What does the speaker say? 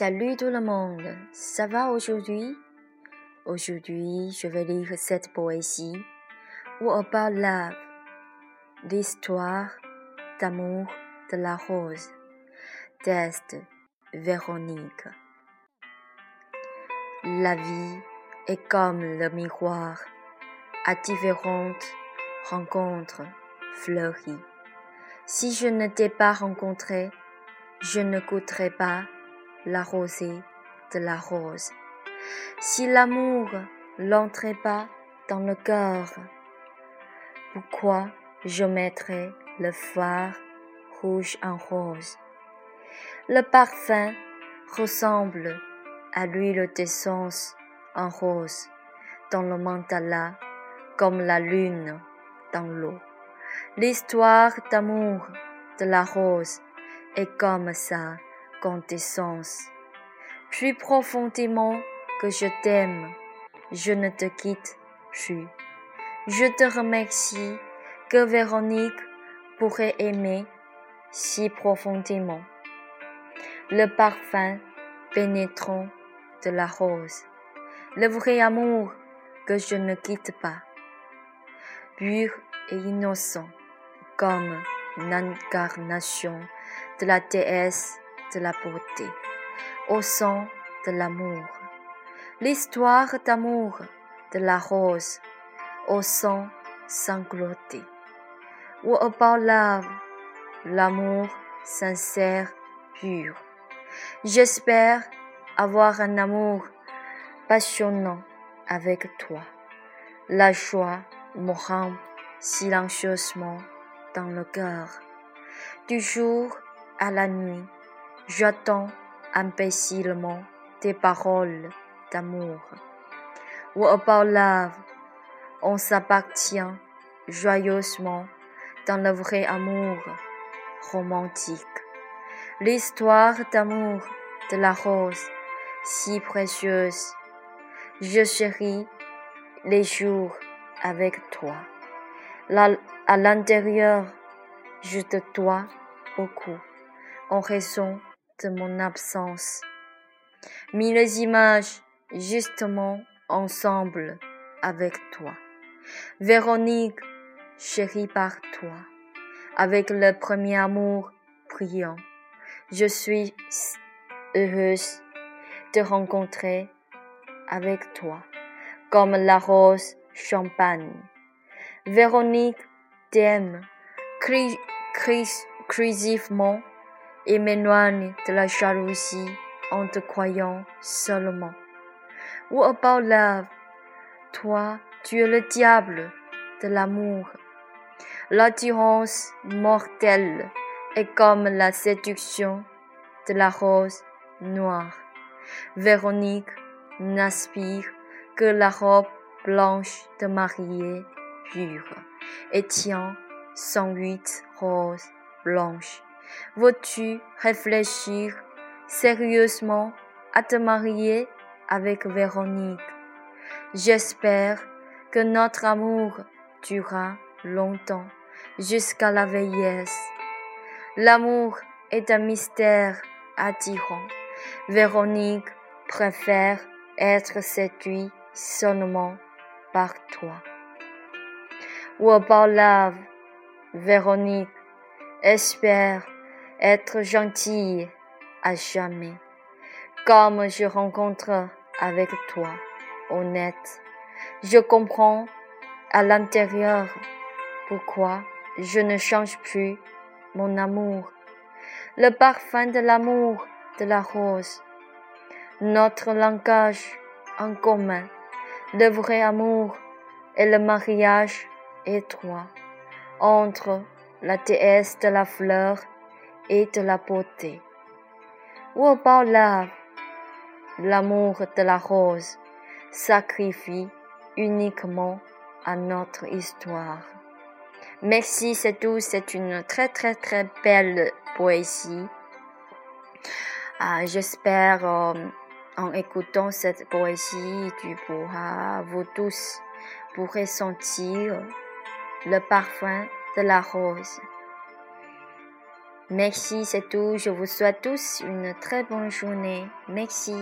Salut tout le monde, ça va aujourd'hui? Aujourd'hui, je vais lire cette poésie What about love L'histoire d'amour de la rose Test Véronique. La vie est comme le miroir à différentes rencontres fleuries. Si je ne t'ai pas rencontré, je ne goûterai pas la rosée de la rose. Si l'amour n'entrait pas dans le cœur, pourquoi je mettrais le phare rouge en rose? Le parfum ressemble à l'huile d'essence en rose dans le mandala comme la lune dans l'eau. L'histoire d'amour de la rose est comme sa quintessence. Plus profondément que je t'aime, je ne te quitte plus. Je te remercie que Véronique pourrait aimer si profondément. Le parfum pénétrant de la rose, le vrai amour que je ne quitte pas, pur et innocent comme l'incarnation de la déesse de la beauté, au sang de l'amour. L'histoire d'amour de la rose, au sang sangloté. What about love? L'amour sincère, pur. J'espère avoir un amour passionnant avec toi. La joie me rend silencieusement dans le cœur. Du jour à la nuit, j'attends imbécilement tes paroles d'amour. What about love? On s'appartient joyeusement dans le vrai amour romantique. L'histoire d'amour de la rose, si précieuse. Je chéris les jours avec toi à l'intérieur, je te dois beaucoup en raison mon absence. Mis les images justement ensemble avec toi. Véronique, chérie par toi, avec le premier amour brillant, je suis heureuse de rencontrer avec toi, comme la rose champagne. Véronique t'aime crisivement et m'éloigne de la jalousie en te croyant seulement. What about love? Toi, tu es le diable de l'amour. L'attirance mortelle est comme la séduction de la rose noire. Véronique n'aspire que la robe blanche de mariée et tient huit roses blanches. Veux-tu réfléchir sérieusement à te marier avec Véronique? J'espère que notre amour durera longtemps jusqu'à la vieillesse. L'amour est un mystère attirant. Véronique préfère être séduite seulement par toi. Ou about love, Véronique espère être gentille à jamais, comme je rencontre avec toi, honnête. Je comprends à l'intérieur pourquoi je ne change plus mon amour, le parfum de l'amour de la rose, notre langage en commun, le vrai amour et le mariage étroit entre la déesse de la fleur et de la beauté. Ou about love, l'amour de la rose sacrifie uniquement à notre histoire. Merci, c'est tout. C'est une très très très belle poésie. Ah, J'espère euh, en écoutant cette poésie, tu pourras, vous tous, pourrez sentir le parfum de la rose. Merci, c'est tout. Je vous souhaite tous une très bonne journée. Merci.